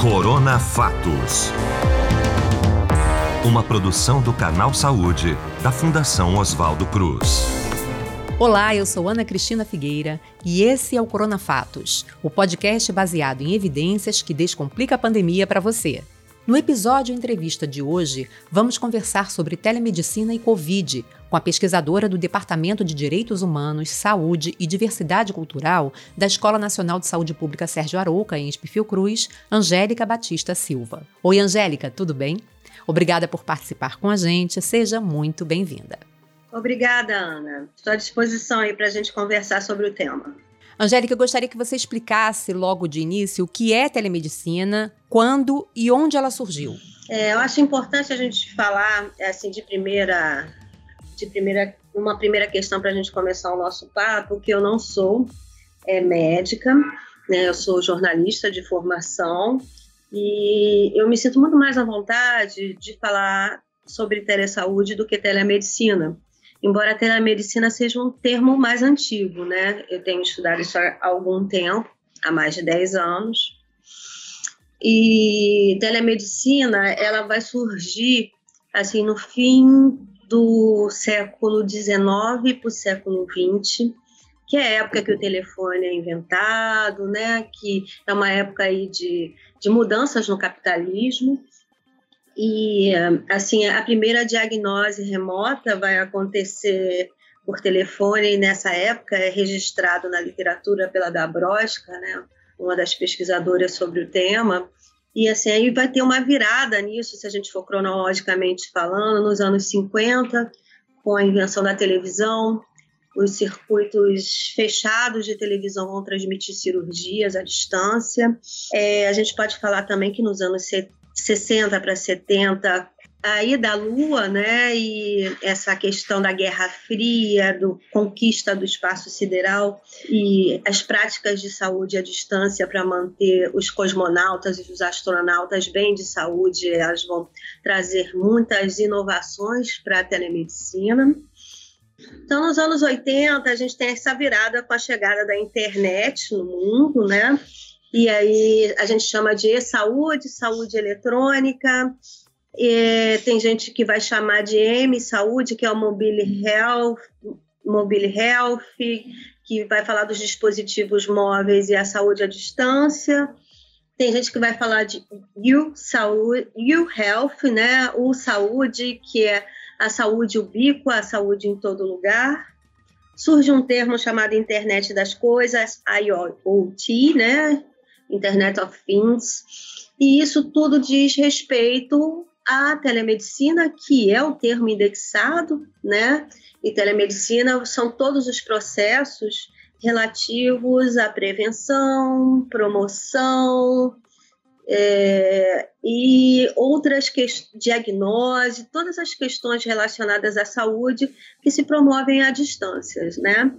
Corona Fatos. Uma produção do Canal Saúde, da Fundação Oswaldo Cruz. Olá, eu sou Ana Cristina Figueira e esse é o Corona Fatos, o podcast baseado em evidências que descomplica a pandemia para você. No episódio entrevista de hoje, vamos conversar sobre telemedicina e Covid com a pesquisadora do Departamento de Direitos Humanos, Saúde e Diversidade Cultural da Escola Nacional de Saúde Pública Sérgio Arouca, em Espifil Cruz, Angélica Batista Silva. Oi, Angélica, tudo bem? Obrigada por participar com a gente, seja muito bem-vinda. Obrigada, Ana. Estou à disposição aí para a gente conversar sobre o tema. Angélica, eu gostaria que você explicasse logo de início o que é telemedicina, quando e onde ela surgiu. É, eu acho importante a gente falar assim de primeira, de primeira, uma primeira questão para a gente começar o nosso papo, que eu não sou é, médica, né? Eu sou jornalista de formação e eu me sinto muito mais à vontade de falar sobre telesaúde do que telemedicina embora telemedicina seja um termo mais antigo, né? Eu tenho estudado isso há algum tempo, há mais de 10 anos. E telemedicina, ela vai surgir assim no fim do século XIX para o século XX, que é a época que o telefone é inventado, né? Que é uma época aí de, de mudanças no capitalismo e, assim, a primeira diagnose remota vai acontecer por telefone, e nessa época é registrado na literatura pela Dabrowska, né, uma das pesquisadoras sobre o tema, e assim, aí vai ter uma virada nisso, se a gente for cronologicamente falando, nos anos 50, com a invenção da televisão, os circuitos fechados de televisão vão transmitir cirurgias à distância. É, a gente pode falar também que nos anos 60 para 70, aí da Lua, né, e essa questão da Guerra Fria, do conquista do espaço sideral e as práticas de saúde à distância para manter os cosmonautas e os astronautas bem de saúde, elas vão trazer muitas inovações para a telemedicina. Então, nos anos 80, a gente tem essa virada com a chegada da internet no mundo, né? E aí a gente chama de e-saúde, saúde eletrônica. E tem gente que vai chamar de M-saúde, que é o Mobile Health, Mobile Health, que vai falar dos dispositivos móveis e a saúde à distância. Tem gente que vai falar de U-Saúde, U-Health, né? O Saúde, que é a saúde ubíqua, a saúde em todo lugar. Surge um termo chamado Internet das Coisas, IoT, né? Internet of Things, e isso tudo diz respeito à telemedicina, que é o termo indexado, né? E telemedicina são todos os processos relativos à prevenção, promoção é, e outras questões, diagnose, todas as questões relacionadas à saúde que se promovem à distância, né?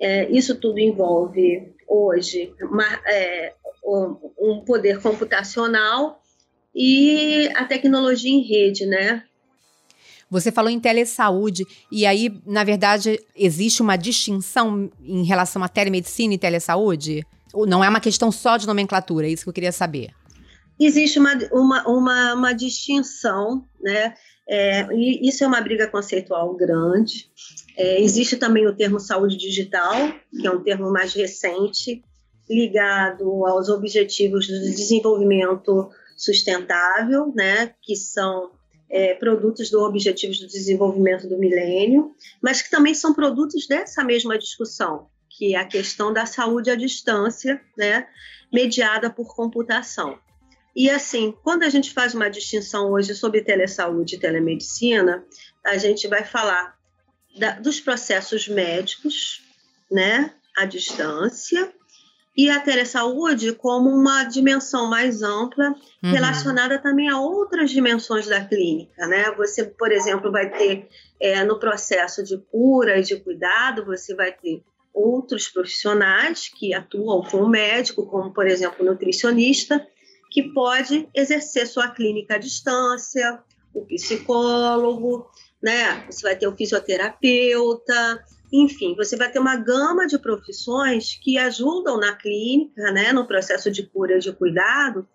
É, isso tudo envolve hoje uma, é, um poder computacional e a tecnologia em rede, né? Você falou em telesaúde, e aí, na verdade, existe uma distinção em relação à telemedicina e telesaúde? Não é uma questão só de nomenclatura, é isso que eu queria saber. Existe uma, uma, uma, uma distinção, né? É, e isso é uma briga conceitual grande. É, existe também o termo saúde digital, que é um termo mais recente, ligado aos objetivos do desenvolvimento sustentável, né, que são é, produtos do Objetivos do Desenvolvimento do Milênio, mas que também são produtos dessa mesma discussão, que é a questão da saúde à distância, né, mediada por computação. E assim, quando a gente faz uma distinção hoje sobre telesaúde e telemedicina, a gente vai falar da, dos processos médicos, né, à distância, e a telesaúde como uma dimensão mais ampla, uhum. relacionada também a outras dimensões da clínica, né? Você, por exemplo, vai ter é, no processo de cura e de cuidado, você vai ter outros profissionais que atuam como médico, como, por exemplo, nutricionista, que pode exercer sua clínica à distância, o psicólogo, né? Você vai ter o fisioterapeuta, enfim, você vai ter uma gama de profissões que ajudam na clínica, né, no processo de cura e de cuidado,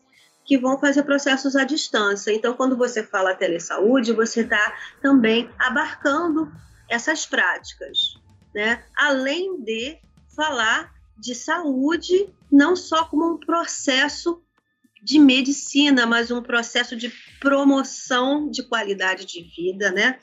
que vão fazer processos à distância. Então, quando você fala telesaúde, você está também abarcando essas práticas, né? Além de falar de saúde não só como um processo de medicina, mas um processo de promoção de qualidade de vida, né?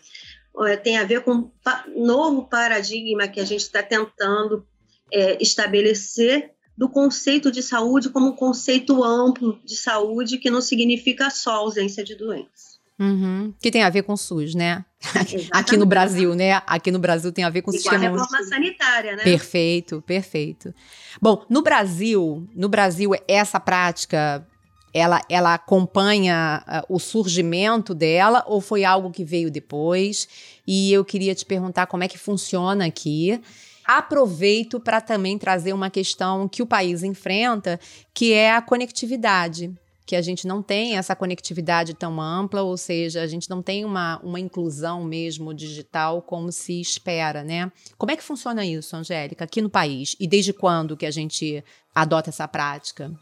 Tem a ver com um novo paradigma que a gente está tentando é, estabelecer do conceito de saúde como um conceito amplo de saúde que não significa só ausência de doença. Uhum. Que tem a ver com o SUS, né? Exatamente. Aqui no Brasil, né? Aqui no Brasil tem a ver com o Igual sistema. A reforma sanitária, né? Perfeito, perfeito. Bom, no Brasil, no Brasil, essa prática ela, ela acompanha uh, o surgimento dela ou foi algo que veio depois? E eu queria te perguntar como é que funciona aqui. Aproveito para também trazer uma questão que o país enfrenta, que é a conectividade que a gente não tem essa conectividade tão ampla, ou seja, a gente não tem uma, uma inclusão mesmo digital como se espera, né? Como é que funciona isso, Angélica, aqui no país? E desde quando que a gente adota essa prática?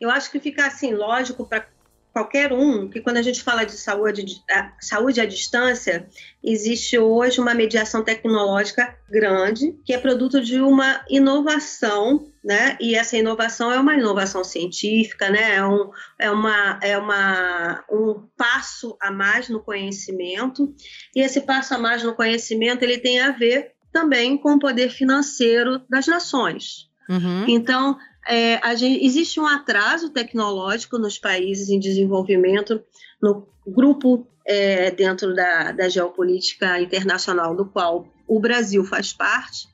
Eu acho que fica assim lógico para qualquer um que quando a gente fala de saúde, saúde à distância, existe hoje uma mediação tecnológica grande, que é produto de uma inovação, né? E essa inovação é uma inovação científica, né? É, um, é, uma, é uma, um passo a mais no conhecimento, e esse passo a mais no conhecimento ele tem a ver também com o poder financeiro das nações. Uhum. Então, é, gente, existe um atraso tecnológico nos países em desenvolvimento, no grupo é, dentro da, da geopolítica internacional do qual o Brasil faz parte.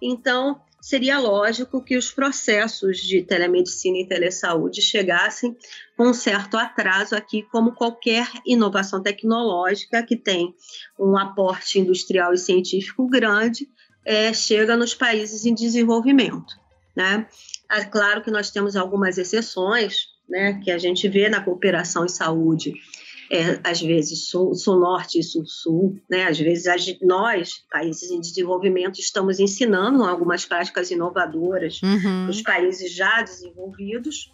Então, seria lógico que os processos de telemedicina e telesaúde chegassem com um certo atraso aqui, como qualquer inovação tecnológica que tem um aporte industrial e científico grande, é, chega nos países em desenvolvimento. Né? É claro que nós temos algumas exceções, né, que a gente vê na cooperação em saúde, é, às vezes sul, sul norte e sul sul, né? Às vezes nós, países em desenvolvimento, estamos ensinando algumas práticas inovadoras uhum. os países já desenvolvidos,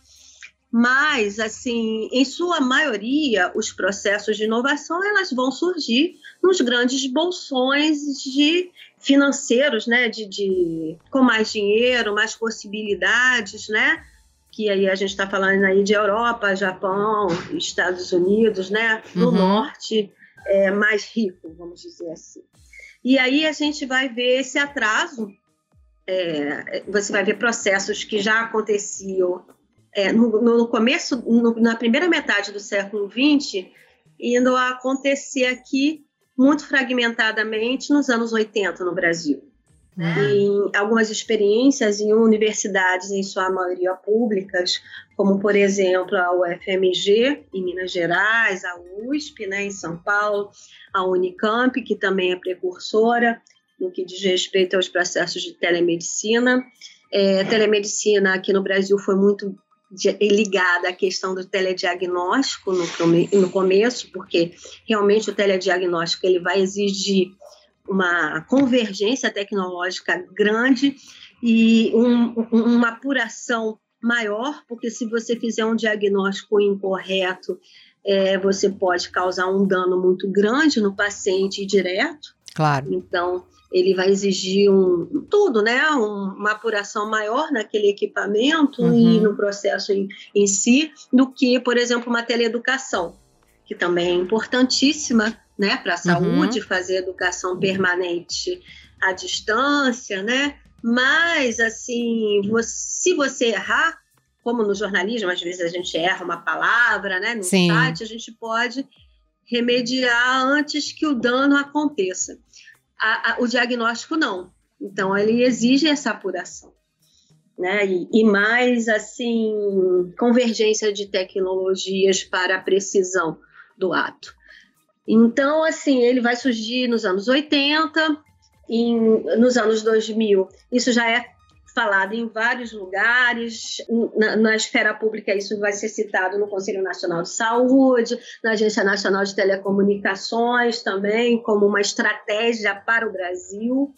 mas assim, em sua maioria, os processos de inovação elas vão surgir nos grandes bolsões de financeiros, né, de, de, com mais dinheiro, mais possibilidades, né, que aí a gente está falando aí de Europa, Japão, Estados Unidos, né, no uhum. norte é, mais rico, vamos dizer assim. E aí a gente vai ver esse atraso, é, você vai ver processos que já aconteciam é, no, no, começo, no, na primeira metade do século XX, indo a acontecer aqui muito fragmentadamente nos anos 80 no Brasil. Né? Em algumas experiências em universidades, em sua maioria públicas, como por exemplo a UFMG em Minas Gerais, a USP né, em São Paulo, a Unicamp, que também é precursora no que diz respeito aos processos de telemedicina. É, telemedicina aqui no Brasil foi muito ligada à questão do telediagnóstico no, no começo, porque realmente o telediagnóstico ele vai exigir uma convergência tecnológica grande e um, uma apuração maior, porque se você fizer um diagnóstico incorreto, é, você pode causar um dano muito grande no paciente direto. Claro. Então, ele vai exigir um tudo, né? Um, uma apuração maior naquele equipamento uhum. e no processo em, em si, do que, por exemplo, uma teleeducação, que também é importantíssima, né, para a uhum. saúde, uhum. fazer educação permanente à distância, né? Mas, assim, você, se você errar, como no jornalismo, às vezes a gente erra uma palavra, né? No Sim. site, a gente pode remediar antes que o dano aconteça a, a, o diagnóstico não. Então, ele exige essa apuração. Né? E, e, mais, assim, convergência de tecnologias para a precisão do ato. Então, assim, ele vai surgir nos anos 80, em, nos anos 2000, isso já é falado em vários lugares. Na, na, esfera pública, isso vai ser citado no Conselho Nacional de Saúde, na Agência Nacional de Telecomunicações também, como uma estratégia para o Brasil.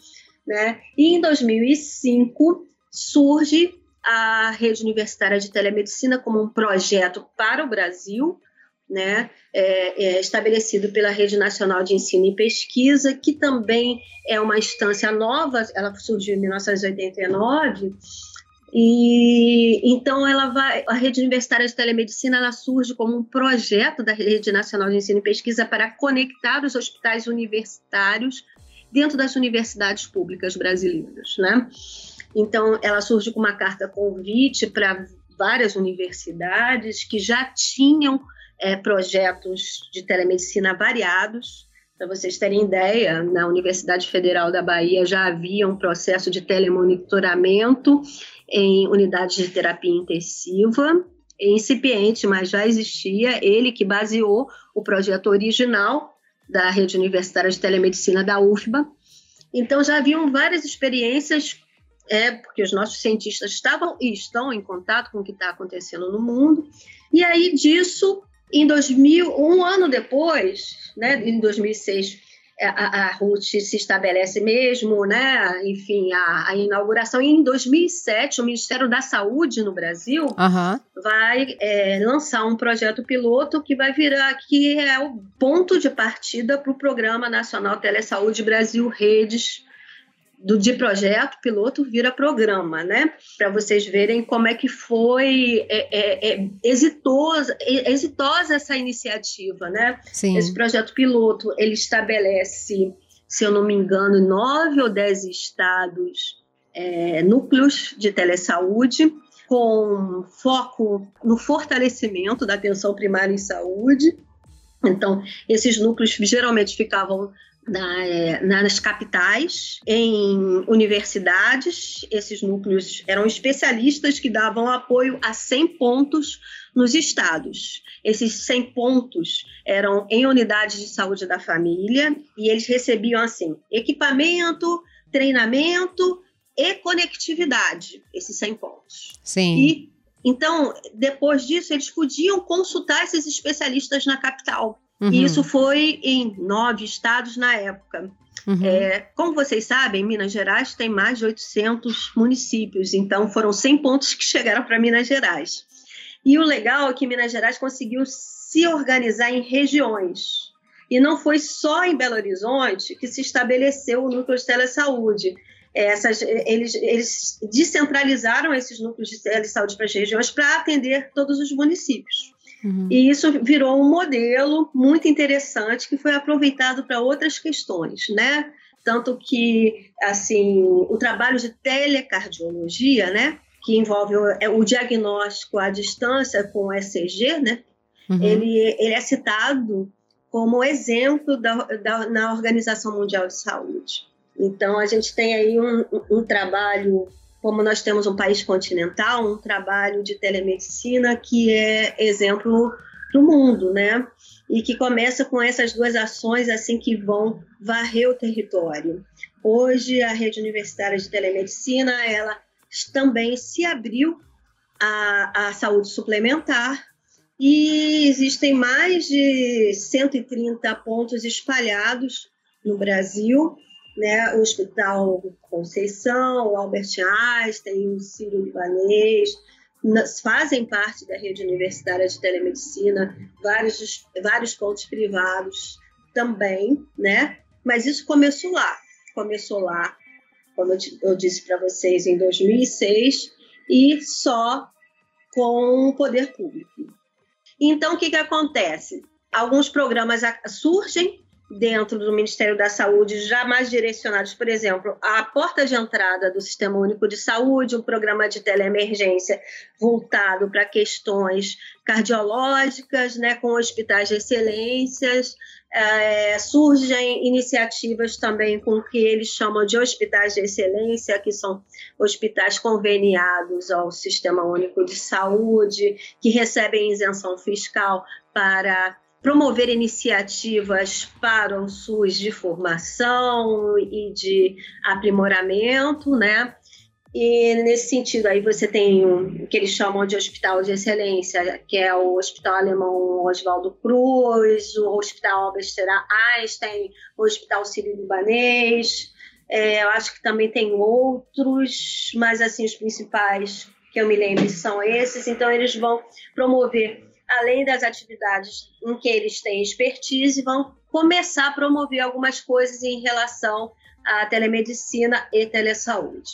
Né? E em 2005 surge a rede universitária de telemedicina como um projeto para o Brasil, né, é, é estabelecido pela Rede Nacional de Ensino e Pesquisa, que também é uma instância nova, ela surgiu em 1989, e então ela vai, a rede universitária de telemedicina ela surge como um projeto da Rede Nacional de Ensino e Pesquisa para conectar os hospitais universitários dentro das universidades públicas brasileiras, né? Então ela surge com uma carta convite para várias universidades que já tinham é, projetos de telemedicina variados. Para vocês terem ideia, na Universidade Federal da Bahia já havia um processo de telemonitoramento em unidades de terapia intensiva, incipiente, mas já existia, ele que baseou o projeto original da Rede Universitária de Telemedicina da UFBA. Então já haviam várias experiências, é, porque os nossos cientistas estavam e estão em contato com o que está acontecendo no mundo. E aí disso, em 2000, um ano depois, né, em 2006, é, a, a RUT se estabelece mesmo, né? Enfim, a, a, inauguração. E em 2007, o Ministério da Saúde no Brasil uhum. vai é, lançar um projeto piloto que vai virar, que é o ponto de partida para o Programa Nacional Telesaúde Brasil Redes do de projeto piloto vira programa, né? Para vocês verem como é que foi é, é, é exitosa, é, exitosa essa iniciativa, né? Sim. Esse projeto piloto ele estabelece, se eu não me engano, nove ou dez estados é, núcleos de telesaúde com foco no fortalecimento da atenção primária em saúde. Então, esses núcleos geralmente ficavam na, é, nas capitais, em universidades. Esses núcleos eram especialistas que davam apoio a 100 pontos nos estados. Esses 100 pontos eram em unidades de saúde da família e eles recebiam assim equipamento, treinamento e conectividade, esses 100 pontos. Sim. E então, depois disso, eles podiam consultar esses especialistas na capital. Uhum. E isso foi em nove estados na época. Uhum. É, como vocês sabem, Minas Gerais tem mais de 800 municípios, então foram 100 pontos que chegaram para Minas Gerais. E o legal é que Minas Gerais conseguiu se organizar em regiões. E não foi só em Belo Horizonte que se estabeleceu o núcleo de telesaúde. Essas, eles, eles descentralizaram esses núcleos de telesaúde para as regiões para atender todos os municípios. Uhum. E isso virou um modelo muito interessante que foi aproveitado para outras questões, né? Tanto que, assim, o trabalho de telecardiologia, né? Que envolve o, é, o diagnóstico à distância com o ECG, né? Uhum. Ele, ele é citado como exemplo da, da, na Organização Mundial de Saúde. Então, a gente tem aí um, um trabalho como nós temos um país continental, um trabalho de telemedicina que é exemplo do mundo, né? E que começa com essas duas ações assim que vão varrer o território. Hoje a rede universitária de telemedicina ela também se abriu à, à saúde suplementar e existem mais de 130 pontos espalhados no Brasil né, o Hospital Conceição, o Albert Einstein, o Sírio Libanês, fazem parte da rede universitária de telemedicina, vários, vários pontos privados também, né? Mas isso começou lá, começou lá, como eu, eu disse para vocês, em 2006, e só com o poder público. Então, o que, que acontece? Alguns programas surgem dentro do Ministério da Saúde, já mais direcionados, por exemplo, à porta de entrada do Sistema Único de Saúde, um programa de teleemergência voltado para questões cardiológicas, né, com hospitais de excelências. É, surgem iniciativas também com o que eles chamam de hospitais de excelência, que são hospitais conveniados ao Sistema Único de Saúde, que recebem isenção fiscal para promover iniciativas para o SUS de formação e de aprimoramento, né? E nesse sentido, aí você tem o que eles chamam de hospital de excelência, que é o Hospital Alemão Oswaldo Cruz, o Hospital Albert Einstein, o Hospital Sírio-Libanês. É, eu acho que também tem outros, mas assim, os principais que eu me lembre são esses. Então, eles vão promover, além das atividades em que eles têm expertise, vão começar a promover algumas coisas em relação à telemedicina e telesaúde.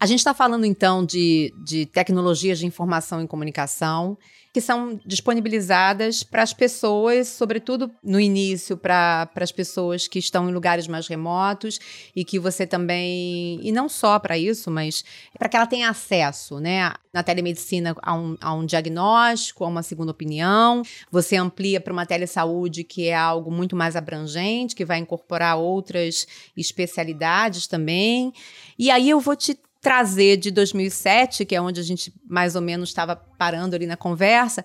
A gente está falando então de, de tecnologias de informação e comunicação que são disponibilizadas para as pessoas, sobretudo no início, para as pessoas que estão em lugares mais remotos e que você também, e não só para isso, mas para que ela tenha acesso, né? Na telemedicina a um, a um diagnóstico, a uma segunda opinião. Você amplia para uma telesaúde que é algo muito mais abrangente, que vai incorporar outras especialidades também. E aí eu vou te trazer de 2007, que é onde a gente mais ou menos estava parando ali na conversa,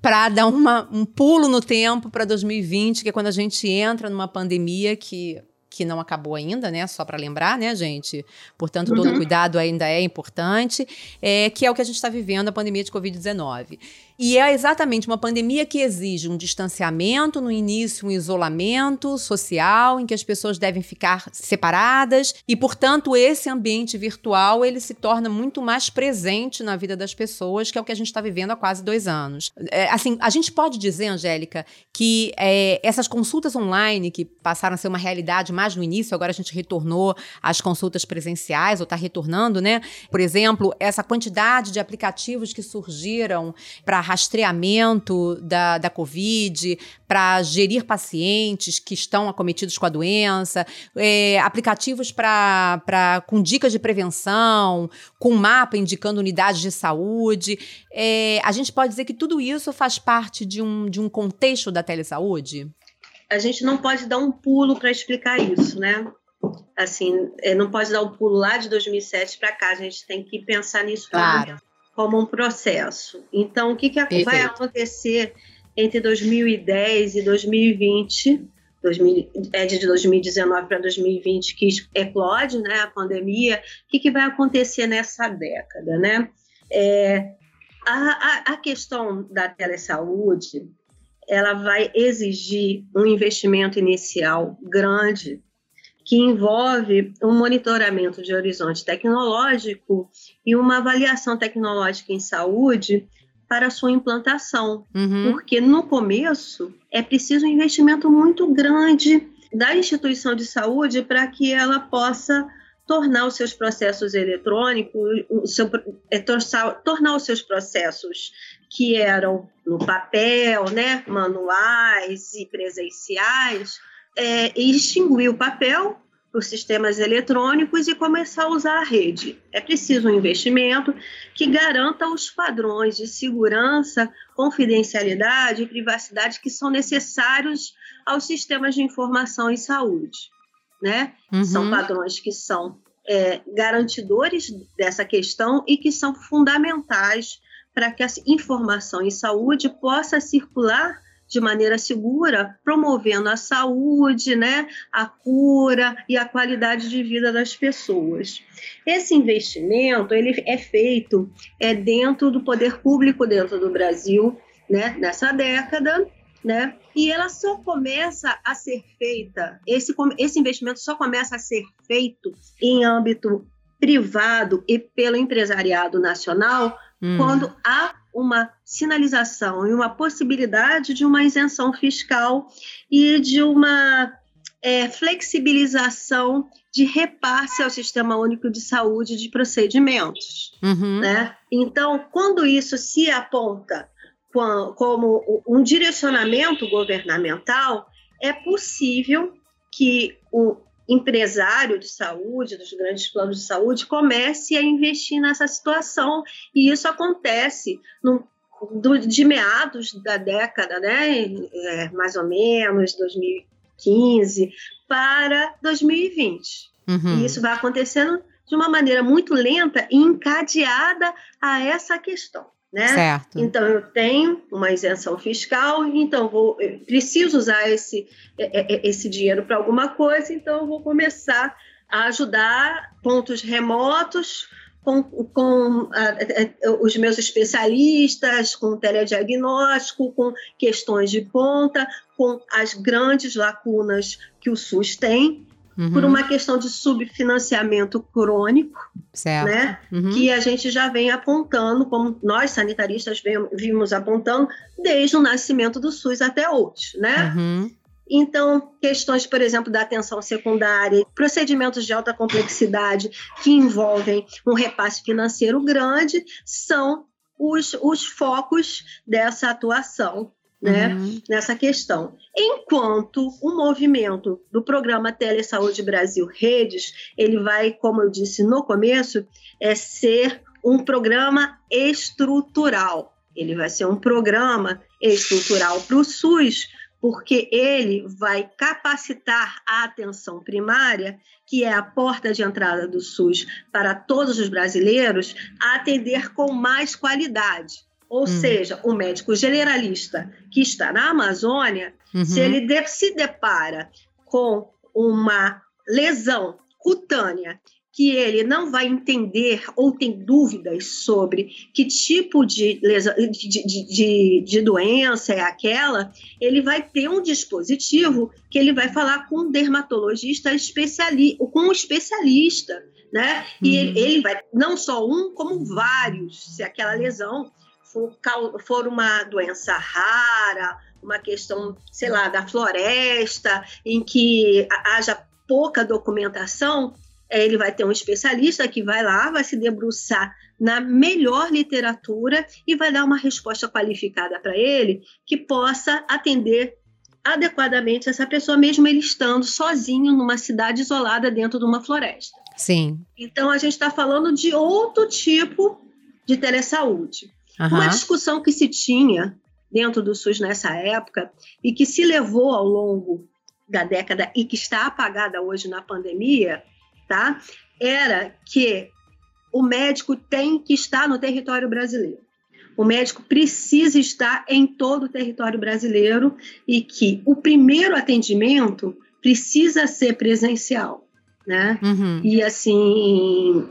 para dar uma, um pulo no tempo para 2020, que é quando a gente entra numa pandemia que que não acabou ainda, né? Só para lembrar, né, gente? Portanto, todo uhum. cuidado ainda é importante, é, que é o que a gente está vivendo, a pandemia de Covid-19. E é exatamente uma pandemia que exige um distanciamento, no início, um isolamento social, em que as pessoas devem ficar separadas, e, portanto, esse ambiente virtual ele se torna muito mais presente na vida das pessoas, que é o que a gente está vivendo há quase dois anos. É, assim, a gente pode dizer, Angélica, que é, essas consultas online, que passaram a ser uma realidade mais no início, agora a gente retornou às consultas presenciais, ou está retornando, né? Por exemplo, essa quantidade de aplicativos que surgiram para rastreamento da, da Covid, para gerir pacientes que estão acometidos com a doença, é, aplicativos pra, pra, com dicas de prevenção, com mapa indicando unidades de saúde. É, a gente pode dizer que tudo isso faz parte de um, de um contexto da telesaúde? A gente não pode dar um pulo para explicar isso, né? Assim, é, não pode dar um pulo lá de 2007 para cá, a gente tem que pensar nisso claro como um processo. Então, o que, que vai acontecer entre 2010 e 2020? 2000, é de 2019 para 2020 que eclode né, a pandemia, o que, que vai acontecer nessa década? Né? É, a, a, a questão da telesaúde ela vai exigir um investimento inicial grande que envolve um monitoramento de horizonte tecnológico e uma avaliação tecnológica em saúde para sua implantação. Uhum. Porque no começo é preciso um investimento muito grande da instituição de saúde para que ela possa tornar os seus processos eletrônicos, seu, é, tornar, tornar os seus processos que eram no papel, né, manuais e presenciais, é, extinguir o papel por sistemas eletrônicos e começar a usar a rede. É preciso um investimento que garanta os padrões de segurança, confidencialidade e privacidade que são necessários aos sistemas de informação em saúde. Né? Uhum. São padrões que são é, garantidores dessa questão e que são fundamentais para que a informação em saúde possa circular de maneira segura, promovendo a saúde, né, a cura e a qualidade de vida das pessoas. Esse investimento ele é feito é dentro do poder público dentro do Brasil, né, nessa década, né? E ela só começa a ser feita, esse, esse investimento só começa a ser feito em âmbito privado e pelo empresariado nacional hum. quando há uma sinalização e uma possibilidade de uma isenção fiscal e de uma é, flexibilização de repasse ao Sistema Único de Saúde de procedimentos. Uhum. Né? Então, quando isso se aponta como um direcionamento governamental, é possível que o empresário de saúde, dos grandes planos de saúde, comece a investir nessa situação. E isso acontece no, do, de meados da década, né, é, mais ou menos, 2015, para 2020. Uhum. E isso vai acontecendo de uma maneira muito lenta e encadeada a essa questão. Né? Certo. Então eu tenho uma isenção fiscal, então vou preciso usar esse, é, é, esse dinheiro para alguma coisa, então eu vou começar a ajudar pontos remotos com, com a, a, os meus especialistas, com telediagnóstico, com questões de ponta, com as grandes lacunas que o SUS tem uhum. por uma questão de subfinanciamento crônico, certo. né? Uhum. Que a gente já vem apontando, como nós sanitaristas vimos apontando desde o nascimento do SUS até hoje, né? Uhum. Então, questões, por exemplo, da atenção secundária, procedimentos de alta complexidade que envolvem um repasse financeiro grande, são os, os focos dessa atuação né, uhum. nessa questão. Enquanto o movimento do programa Telesaúde Brasil Redes, ele vai, como eu disse no começo, é ser um programa estrutural. Ele vai ser um programa estrutural para o SUS, porque ele vai capacitar a atenção primária, que é a porta de entrada do SUS para todos os brasileiros, a atender com mais qualidade. Ou hum. seja, o médico generalista que está na Amazônia, uhum. se ele de, se depara com uma lesão cutânea que ele não vai entender ou tem dúvidas sobre que tipo de, lesão, de, de, de, doença é aquela, ele vai ter um dispositivo que ele vai falar com um dermatologista especialista, com um especialista, né? E uhum. ele, ele vai, não só um, como vários, se aquela lesão for, for uma doença rara, uma questão, sei lá, da floresta, em que haja pouca documentação, é, ele vai ter um especialista que vai lá, vai se debruçar na melhor literatura e vai dar uma resposta qualificada para ele que possa atender adequadamente essa pessoa, mesmo ele estando sozinho numa cidade isolada dentro de uma floresta. Sim. Então a gente está falando de outro tipo de telesaúde. Uhum. Uma discussão que se tinha dentro do SUS nessa época e que se levou ao longo da década e que está apagada hoje na pandemia, tá? Era que o médico tem que estar no território brasileiro. O médico precisa estar em todo o território brasileiro e que o primeiro atendimento precisa ser presencial, né? Uhum. E assim,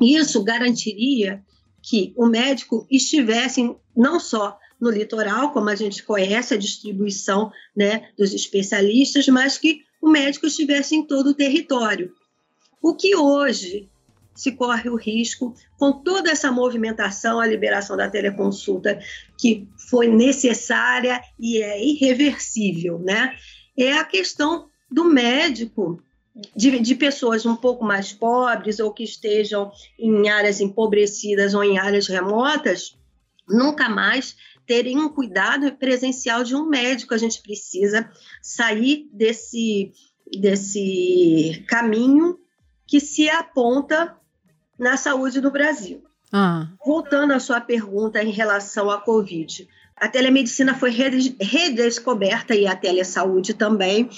isso garantiria que o médico estivesse não só no litoral, como a gente conhece a distribuição né, dos especialistas, mas que o médico estivesse em todo o território. O que hoje se corre o risco, com toda essa movimentação, a liberação da teleconsulta, que foi necessária e é irreversível, né? É a questão do médico de, de, pessoas um pouco mais pobres ou que estejam em áreas empobrecidas ou em áreas remotas, nunca mais terem um cuidado presencial de um médico. A gente precisa sair desse, desse caminho que se aponta na saúde do Brasil. Ah. Voltando à sua pergunta em relação à Covid, a telemedicina foi redescoberta e a telesaúde também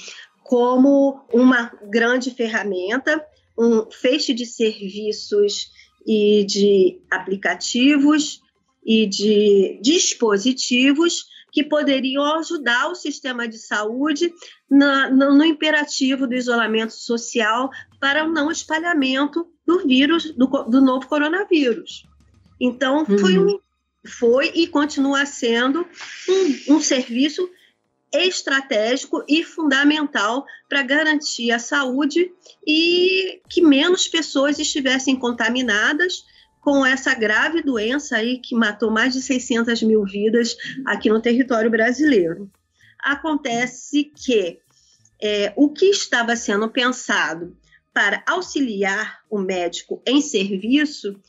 como uma grande ferramenta, um feixe de serviços e de aplicativos e de dispositivos que poderiam ajudar o sistema de saúde na, no, no, imperativo do isolamento social para o não espalhamento do vírus, do, do novo coronavírus. Então, uhum. foi, um, foi e continua sendo um, um serviço estratégico e fundamental para garantir a saúde e que menos pessoas estivessem contaminadas com essa grave doença aí que matou mais de 600 mil vidas aqui no território brasileiro. Acontece que é, o que estava sendo pensado para auxiliar o médico em serviço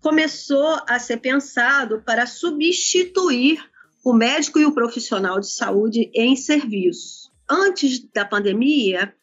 começou a ser pensado para substituir o médico e o profissional de saúde em serviço. Antes da pandemia,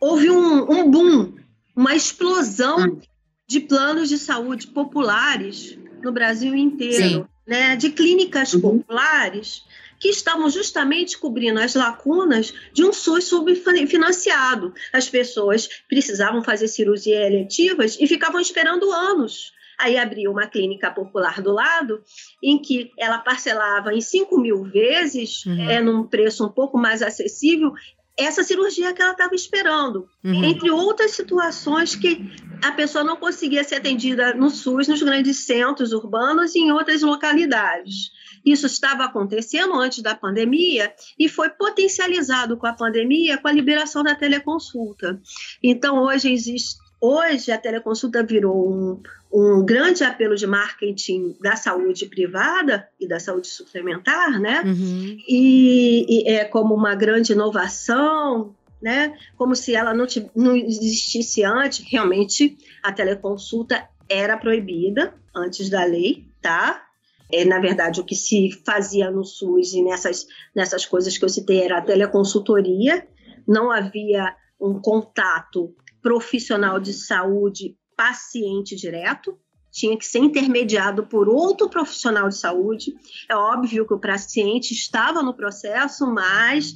houve um, um boom, uma explosão hum. de planos de saúde populares no Brasil inteiro, né? de clínicas uhum. populares que estavam justamente cobrindo as lacunas de um SUS subfinanciado. As pessoas precisavam fazer cirurgias eletivas e ficavam esperando anos Aí abriu uma clínica popular do lado, em que ela parcelava em 5 mil vezes, uhum. é, num preço um pouco mais acessível, essa cirurgia que ela estava esperando, uhum. entre outras situações que a pessoa não conseguia ser atendida no SUS, nos grandes centros urbanos e em outras localidades. Isso estava acontecendo antes da pandemia e foi potencializado com a pandemia com a liberação da teleconsulta. Então, hoje existe Hoje, a teleconsulta virou um, um grande apelo de marketing da saúde privada e da saúde suplementar, né? Uhum. E, e, é como uma grande inovação, né? Como se ela não, não existisse antes. Realmente, a teleconsulta era proibida antes da lei, tá? É, na verdade, o que se fazia no SUS e nessas, nessas coisas que eu citei era a teleconsultoria, não havia um contato profissional de saúde paciente direto, tinha que ser intermediado por outro profissional de saúde. É óbvio que o paciente estava no processo, mas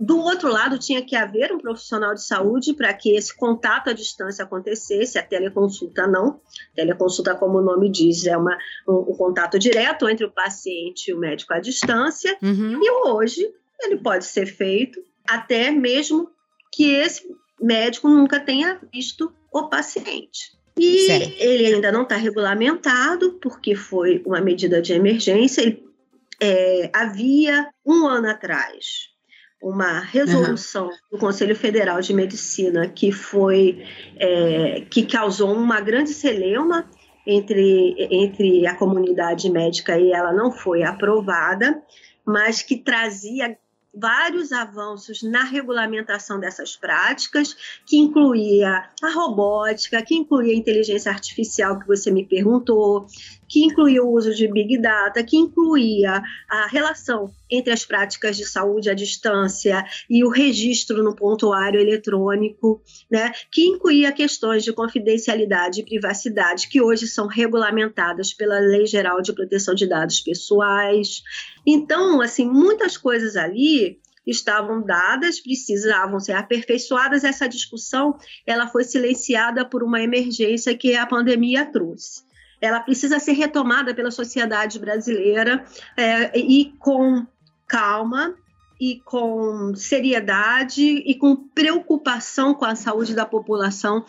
do outro lado tinha que haver um profissional de saúde para que esse contato à distância acontecesse, a teleconsulta não. Teleconsulta, como o nome diz, é uma, um, um contato direto entre o paciente e o médico à distância. Uhum. E hoje ele pode ser feito até mesmo que esse médico nunca tenha visto o paciente. E certo. ele ainda não está regulamentado, porque foi uma medida de emergência. Ele, é, havia um ano atrás uma resolução uhum. do Conselho Federal de Medicina que foi é, que causou uma grande celeuma entre, entre a comunidade médica e ela não foi aprovada, mas que trazia vários avanços na regulamentação dessas práticas, que incluía a robótica, que incluía a inteligência artificial que você me perguntou, que incluía o uso de Big Data, que incluía a relação entre as práticas de saúde à distância e o registro no pontuário eletrônico, né, que incluía questões de confidencialidade e privacidade que hoje são regulamentadas pela Lei Geral de Proteção de Dados Pessoais. Então, assim, muitas coisas ali estavam dadas, precisavam ser aperfeiçoadas. Essa discussão ela foi silenciada por uma emergência que a pandemia trouxe ela precisa ser retomada pela sociedade brasileira é, e com calma e com seriedade e com preocupação com a saúde da população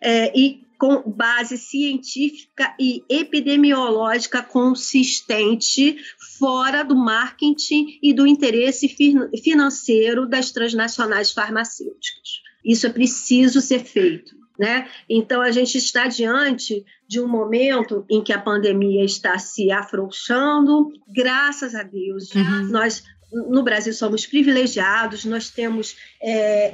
é, e com base científica e epidemiológica consistente, fora do marketing e do interesse financeiro das transnacionais farmacêuticas. Isso é preciso ser feito. Né? Então, a gente está diante de um momento em que a pandemia está se afrouxando, graças a Deus. Uhum. Nós no Brasil somos privilegiados, nós temos, é,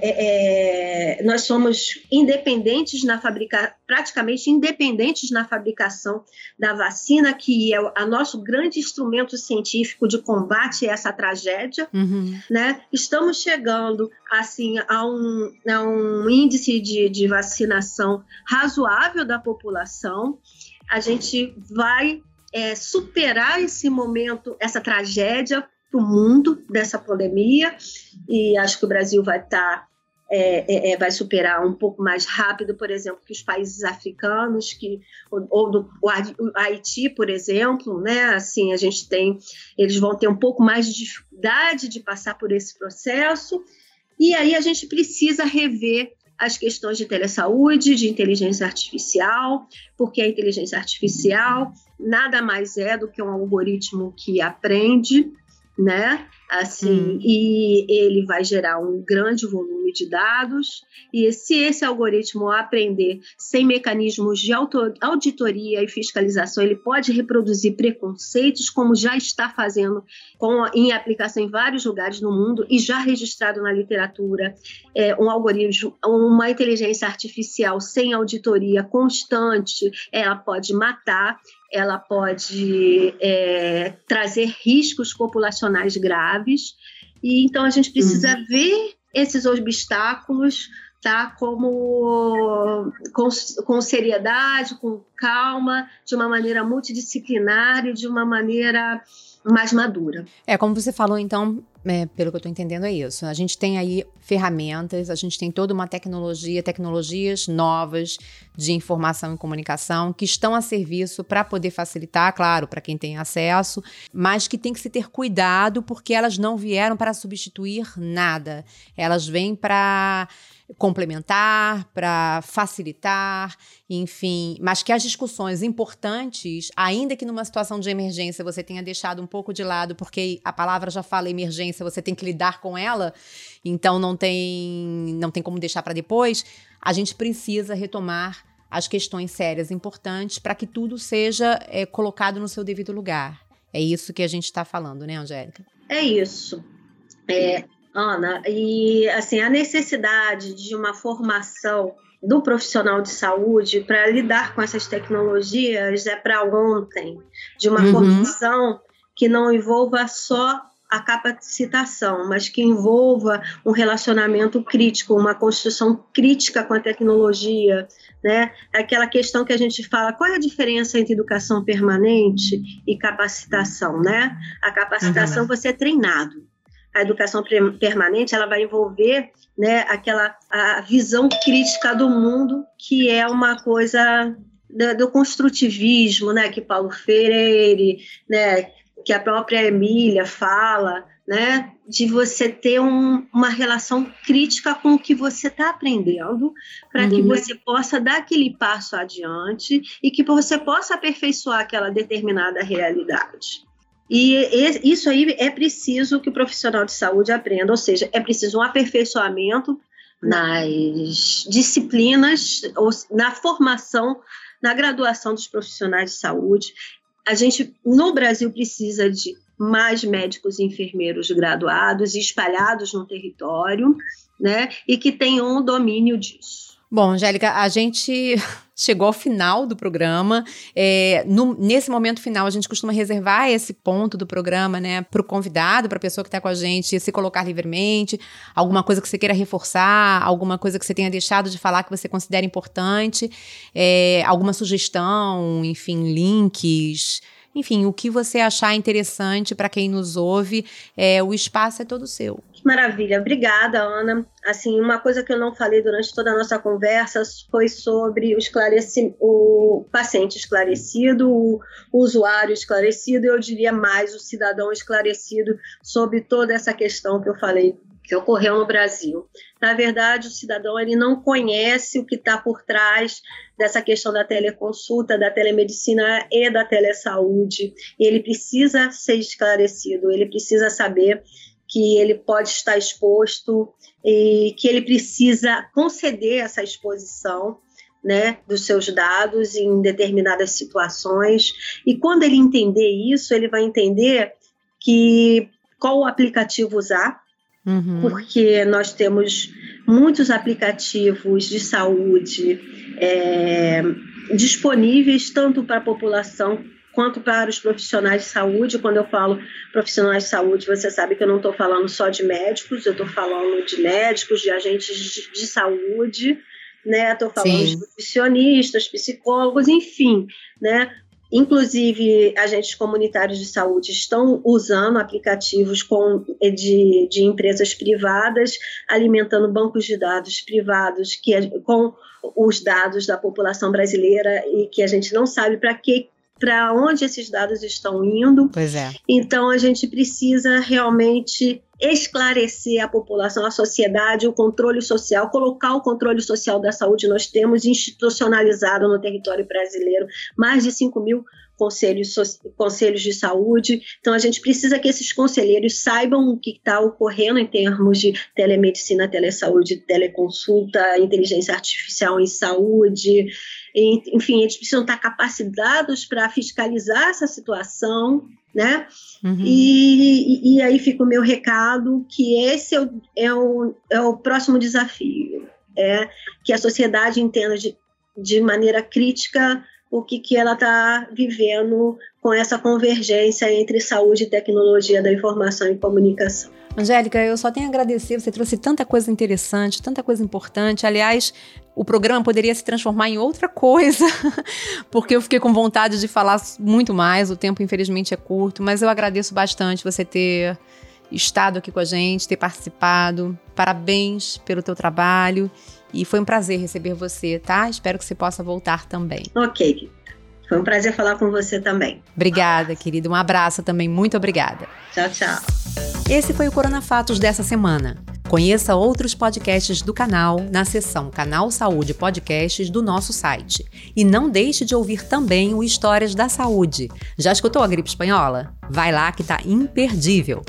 é, é, nós somos independentes na fabricação, praticamente independentes na fabricação da vacina, que é o nosso grande instrumento científico de combate a essa tragédia, uhum. né? Estamos chegando assim a um, a um índice de, de vacinação razoável da população. A gente vai é, superar esse momento, essa tragédia, para o mundo dessa pandemia e acho que o Brasil vai estar tá, é, é, é, vai superar um pouco mais rápido, por exemplo, que os países africanos, que ou, ou do o Haiti, por exemplo, né? Assim, a gente tem, eles vão ter um pouco mais de dificuldade de passar por esse processo. E aí a gente precisa rever as questões de telesaúde, de inteligência artificial, porque a inteligência artificial nada mais é do que um algoritmo que aprende né? Assim, hum. e ele vai gerar um grande volume de dados, e se esse algoritmo aprender sem mecanismos de auditoria e fiscalização, ele pode reproduzir preconceitos, como já está fazendo com, em aplicação em vários lugares no mundo e já registrado na literatura. É, um algoritmo, uma inteligência artificial sem auditoria constante, ela pode matar ela pode é, trazer riscos populacionais graves. E então a gente precisa uhum. ver esses obstáculos tá como com, com seriedade, com calma, de uma maneira multidisciplinar e de uma maneira mais madura. É, como você falou, então, É, pelo que eu estou entendendo, é isso. A gente tem aí ferramentas, a gente tem toda uma tecnologia, tecnologias novas de informação e comunicação que estão a serviço para poder facilitar, claro, para quem tem acesso, mas que tem que se ter cuidado porque elas não vieram para substituir nada. Elas vêm para complementar, para facilitar, enfim, mas que as discussões importantes, ainda que numa situação de emergência você tenha deixado um pouco de lado, porque a palavra já fala emergência, você tem que lidar com ela, então não tem, não tem como deixar para depois, a gente precisa retomar as questões sérias importantes para que tudo seja é, colocado no seu devido lugar. É isso que a gente está falando, né, Angélica? É isso. É, Ana, e assim, a necessidade de uma formação do profissional de saúde para lidar com essas tecnologias é para ontem, de uma uhum. formação que não envolva só a capacitação, mas que envolva um relacionamento crítico, uma construção crítica com a tecnologia, né? Aquela questão que a gente fala, qual é a diferença entre educação permanente e capacitação, né? A capacitação uhum. você é treinado, a educação permanente ela vai envolver né, aquela a visão crítica do mundo, que é uma coisa do, do construtivismo, né, que Paulo Freire, né, que a própria Emília fala, né, de você ter um, uma relação crítica com o que você está aprendendo, para uhum. que você possa dar aquele passo adiante e que você possa aperfeiçoar aquela determinada realidade. E isso aí é preciso que o profissional de saúde aprenda, ou seja, é preciso um aperfeiçoamento nas disciplinas, ou na formação, na graduação dos profissionais de saúde. A gente, no Brasil, precisa de mais médicos e enfermeiros graduados e espalhados no território, né, e que tenham um domínio disso. Bom, Angélica, a gente chegou ao final do programa. É, no, nesse momento final, a gente costuma reservar esse ponto do programa, né, para o convidado, para a pessoa que está com a gente se colocar livremente, alguma coisa que você queira reforçar, alguma coisa que você tenha deixado de falar que você considera importante, é, alguma sugestão, enfim, links. Enfim, o que você achar interessante para quem nos ouve, é, o espaço é todo seu. Maravilha, obrigada, Ana. Assim, uma coisa que eu não falei durante toda a nossa conversa foi sobre o, esclareci o paciente esclarecido, o usuário esclarecido, eu diria mais o cidadão esclarecido sobre toda essa questão que eu falei que ocorreu no Brasil. Na verdade, o cidadão ele não conhece o que está por trás dessa questão da teleconsulta, da telemedicina e da telesaúde. Ele precisa ser esclarecido, ele precisa saber que ele pode estar exposto e que ele precisa conceder essa exposição né, dos seus dados em determinadas situações. E quando ele entender isso, ele vai entender que qual aplicativo usar, uhum. porque nós temos muitos aplicativos de saúde é, disponíveis tanto para a população quanto para os profissionais de saúde. Quando eu falo profissionais de saúde, você sabe que eu não estou falando só de médicos, eu estou falando de médicos, de agentes de, de saúde, né? Estou falando Sim. de nutricionistas, psicólogos, enfim, né? Inclusive, agentes comunitários de saúde estão usando aplicativos com, de, de empresas privadas, alimentando bancos de dados privados que, com os dados da população brasileira e que a gente não sabe para que para onde esses dados estão indo. Pois é. Então a gente precisa realmente esclarecer a população, a sociedade, o controle social, colocar o controle social da saúde. Nós temos institucionalizado no território brasileiro mais de 5 mil conselhos, conselhos de saúde. Então, a gente precisa que esses conselheiros saibam o que está ocorrendo em termos de telemedicina, telesaúde, teleconsulta, inteligência artificial em saúde. Enfim, eles precisam estar capacitados para fiscalizar essa situação, né? Uhum. E, e, aí fica o meu recado que esse é o, é o, é o próximo desafio, é que a sociedade entenda de, de maneira crítica o que, que ela está vivendo com essa convergência entre saúde e tecnologia da informação e comunicação. Angélica, eu só tenho a agradecer, você trouxe tanta coisa interessante, tanta coisa importante. Aliás, o programa poderia se transformar em outra coisa, porque eu fiquei com vontade de falar muito mais. O tempo, infelizmente, é curto, mas eu agradeço bastante você ter estado aqui com a gente, ter participado. Parabéns pelo teu trabalho e foi um prazer receber você, tá? Espero que você possa voltar também. Ok, foi um prazer falar com você também. Obrigada, querida. Um abraço também. Muito obrigada. Tchau, tchau. Esse foi o Corona Fatos dessa semana. Conheça outros podcasts do canal na seção Canal Saúde Podcasts do nosso site. E não deixe de ouvir também o Histórias da Saúde. Já escutou a gripe espanhola? Vai lá que tá imperdível.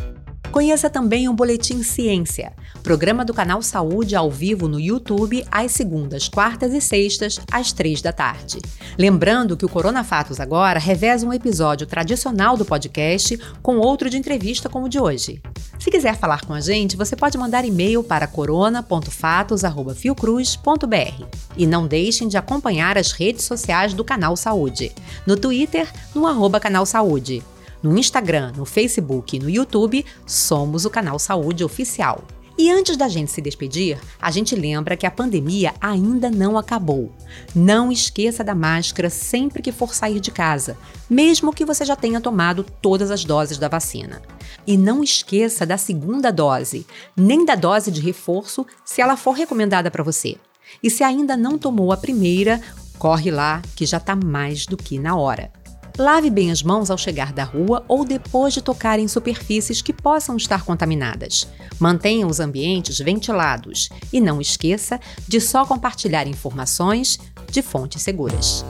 Conheça também o Boletim Ciência, programa do canal Saúde ao vivo no YouTube às segundas, quartas e sextas, às três da tarde. Lembrando que o Corona Fatos agora reveza um episódio tradicional do podcast com outro de entrevista como o de hoje. Se quiser falar com a gente, você pode mandar e-mail para corona.fatos@fiocruz.br. E não deixem de acompanhar as redes sociais do canal Saúde. No Twitter, no arroba Canal Saúde. No Instagram, no Facebook e no YouTube, somos o canal Saúde Oficial. E antes da gente se despedir, a gente lembra que a pandemia ainda não acabou. Não esqueça da máscara sempre que for sair de casa, mesmo que você já tenha tomado todas as doses da vacina. E não esqueça da segunda dose, nem da dose de reforço se ela for recomendada para você. E se ainda não tomou a primeira, corre lá que já está mais do que na hora. Lave bem as mãos ao chegar da rua ou depois de tocar em superfícies que possam estar contaminadas. Mantenha os ambientes ventilados e não esqueça de só compartilhar informações de fontes seguras.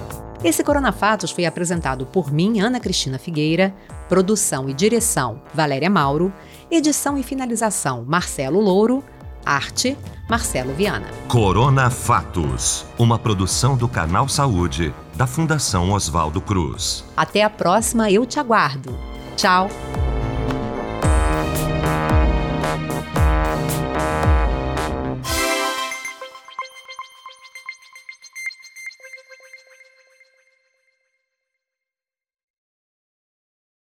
Esse Coronafatos foi apresentado por mim, Ana Cristina Figueira, produção e direção Valéria Mauro, edição e finalização Marcelo Louro, arte Marcelo Viana. Corona Fatos, uma produção do Canal Saúde da Fundação Oswaldo Cruz. Até a próxima, eu te aguardo. Tchau!